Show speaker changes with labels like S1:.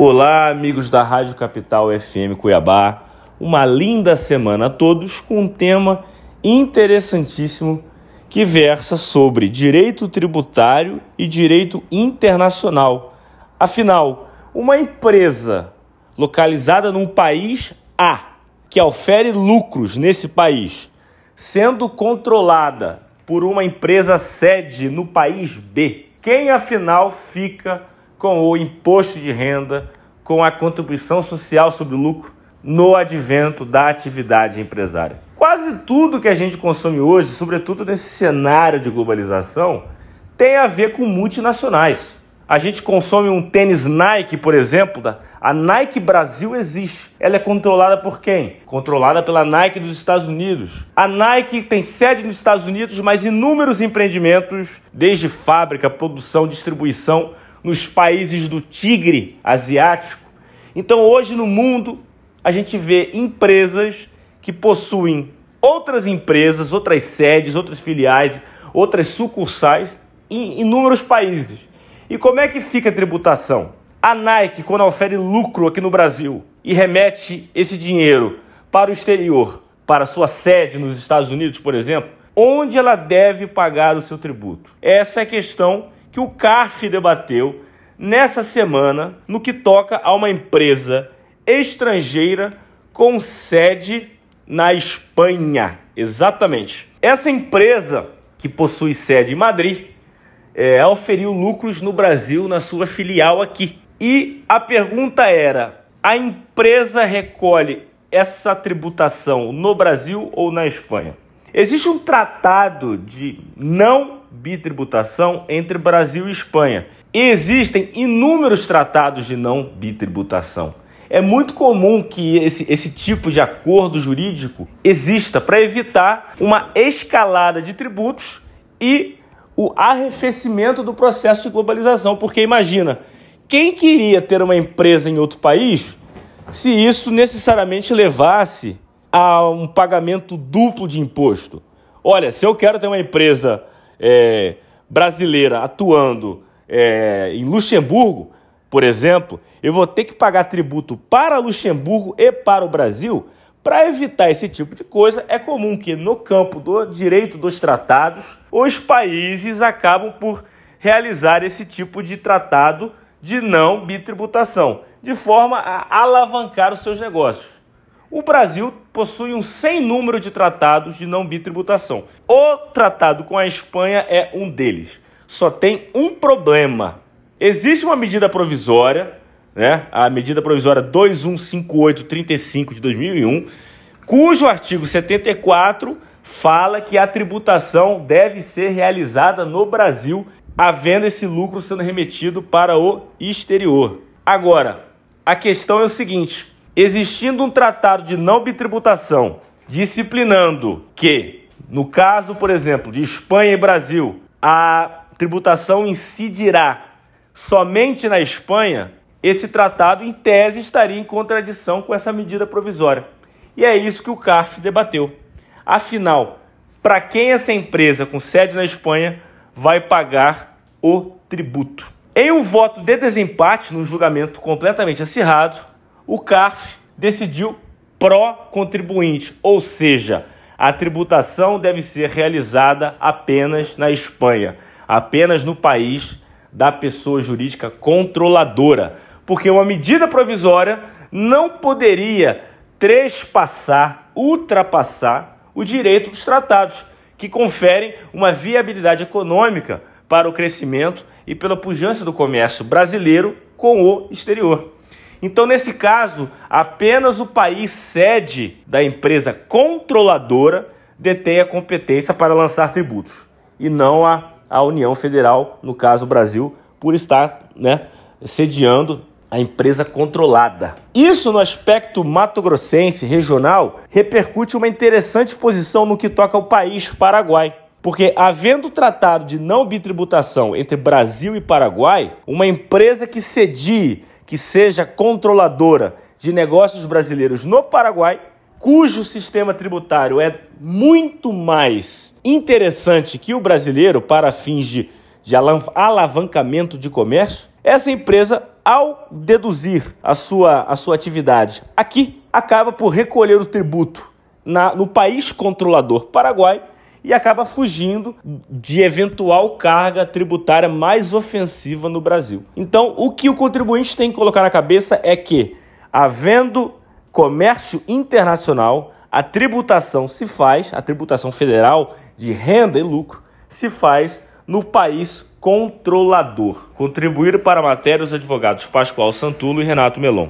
S1: Olá, amigos da Rádio Capital FM Cuiabá. Uma linda semana a todos com um tema interessantíssimo que versa sobre direito tributário e direito internacional. Afinal, uma empresa localizada num país A, que ofere lucros nesse país, sendo controlada por uma empresa sede no país B, quem afinal fica com o imposto de renda, com a contribuição social sobre o lucro no advento da atividade empresária. Quase tudo que a gente consome hoje, sobretudo nesse cenário de globalização, tem a ver com multinacionais. A gente consome um tênis Nike, por exemplo, a Nike Brasil existe. Ela é controlada por quem? Controlada pela Nike dos Estados Unidos. A Nike tem sede nos Estados Unidos, mas inúmeros empreendimentos, desde fábrica, produção, distribuição, nos países do tigre asiático. Então, hoje no mundo, a gente vê empresas que possuem outras empresas, outras sedes, outras filiais, outras sucursais em inúmeros países. E como é que fica a tributação? A Nike, quando ofere lucro aqui no Brasil e remete esse dinheiro para o exterior, para sua sede nos Estados Unidos, por exemplo, onde ela deve pagar o seu tributo? Essa é a questão que o CARF debateu nessa semana no que toca a uma empresa estrangeira com sede na Espanha. Exatamente. Essa empresa que possui sede em Madrid é, oferiu lucros no Brasil na sua filial aqui. E a pergunta era: a empresa recolhe essa tributação no Brasil ou na Espanha? Existe um tratado de não bitributação entre Brasil e Espanha. E existem inúmeros tratados de não bitributação. É muito comum que esse, esse tipo de acordo jurídico exista para evitar uma escalada de tributos e o arrefecimento do processo de globalização. Porque imagina, quem queria ter uma empresa em outro país se isso necessariamente levasse a um pagamento duplo de imposto? Olha, se eu quero ter uma empresa é, brasileira atuando é, em Luxemburgo, por exemplo, eu vou ter que pagar tributo para Luxemburgo e para o Brasil. Para evitar esse tipo de coisa, é comum que no campo do direito dos tratados, os países acabam por realizar esse tipo de tratado de não bitributação, de forma a alavancar os seus negócios. O Brasil possui um sem número de tratados de não bitributação. O tratado com a Espanha é um deles. Só tem um problema. Existe uma medida provisória, né? a medida provisória 215835 de 2001, cujo artigo 74 fala que a tributação deve ser realizada no Brasil, havendo esse lucro sendo remetido para o exterior. Agora, a questão é o seguinte: existindo um tratado de não bitributação disciplinando que, no caso, por exemplo, de Espanha e Brasil, a tributação incidirá somente na Espanha, esse tratado, em tese, estaria em contradição com essa medida provisória. E é isso que o CARF debateu. Afinal, para quem essa empresa com sede na Espanha vai pagar o tributo? Em um voto de desempate, num julgamento completamente acirrado, o CARF decidiu pró-contribuinte, ou seja, a tributação deve ser realizada apenas na Espanha, apenas no país da pessoa jurídica controladora, porque uma medida provisória não poderia trespassar, ultrapassar o direito dos tratados, que conferem uma viabilidade econômica para o crescimento e pela pujança do comércio brasileiro com o exterior. Então, nesse caso, apenas o país sede da empresa controladora detém a competência para lançar tributos e não a, a União Federal, no caso o Brasil, por estar né, sediando a empresa controlada. Isso no aspecto mato-grossense regional repercute uma interessante posição no que toca ao país Paraguai. Porque, havendo tratado de não bitributação entre Brasil e Paraguai, uma empresa que cedie que seja controladora de negócios brasileiros no Paraguai, cujo sistema tributário é muito mais interessante que o brasileiro para fins de, de alavancamento de comércio, essa empresa ao deduzir a sua, a sua atividade aqui, acaba por recolher o tributo na, no país controlador Paraguai e acaba fugindo de eventual carga tributária mais ofensiva no Brasil. Então, o que o contribuinte tem que colocar na cabeça é que, havendo comércio internacional, a tributação se faz, a tributação federal de renda e lucro, se faz no país controlador. Contribuíram para a matéria os advogados Pascoal Santulo e Renato Melon.